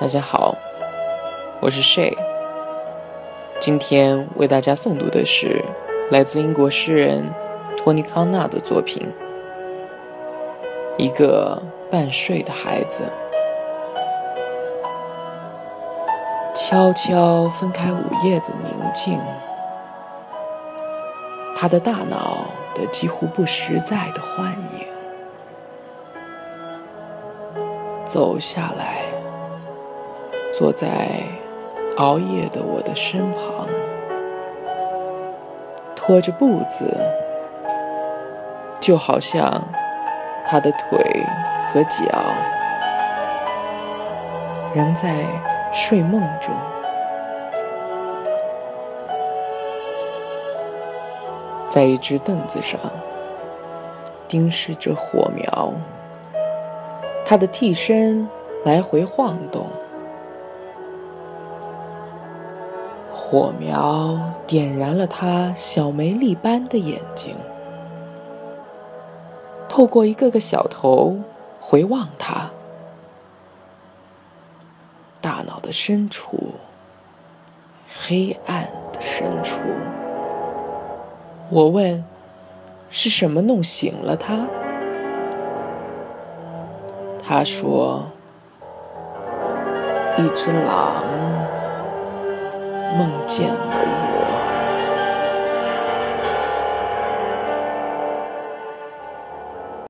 大家好，我是 Shay。今天为大家诵读的是来自英国诗人托尼·康纳的作品《一个半睡的孩子》。悄悄分开午夜的宁静，他的大脑的几乎不实在的幻影，走下来。坐在熬夜的我的身旁，拖着步子，就好像他的腿和脚仍在睡梦中。在一只凳子上，盯视着火苗，他的替身来回晃动。火苗点燃了他小梅粒般的眼睛，透过一个个小头回望他，大脑的深处，黑暗的深处。我问：是什么弄醒了他？他说：一只狼。梦见了我。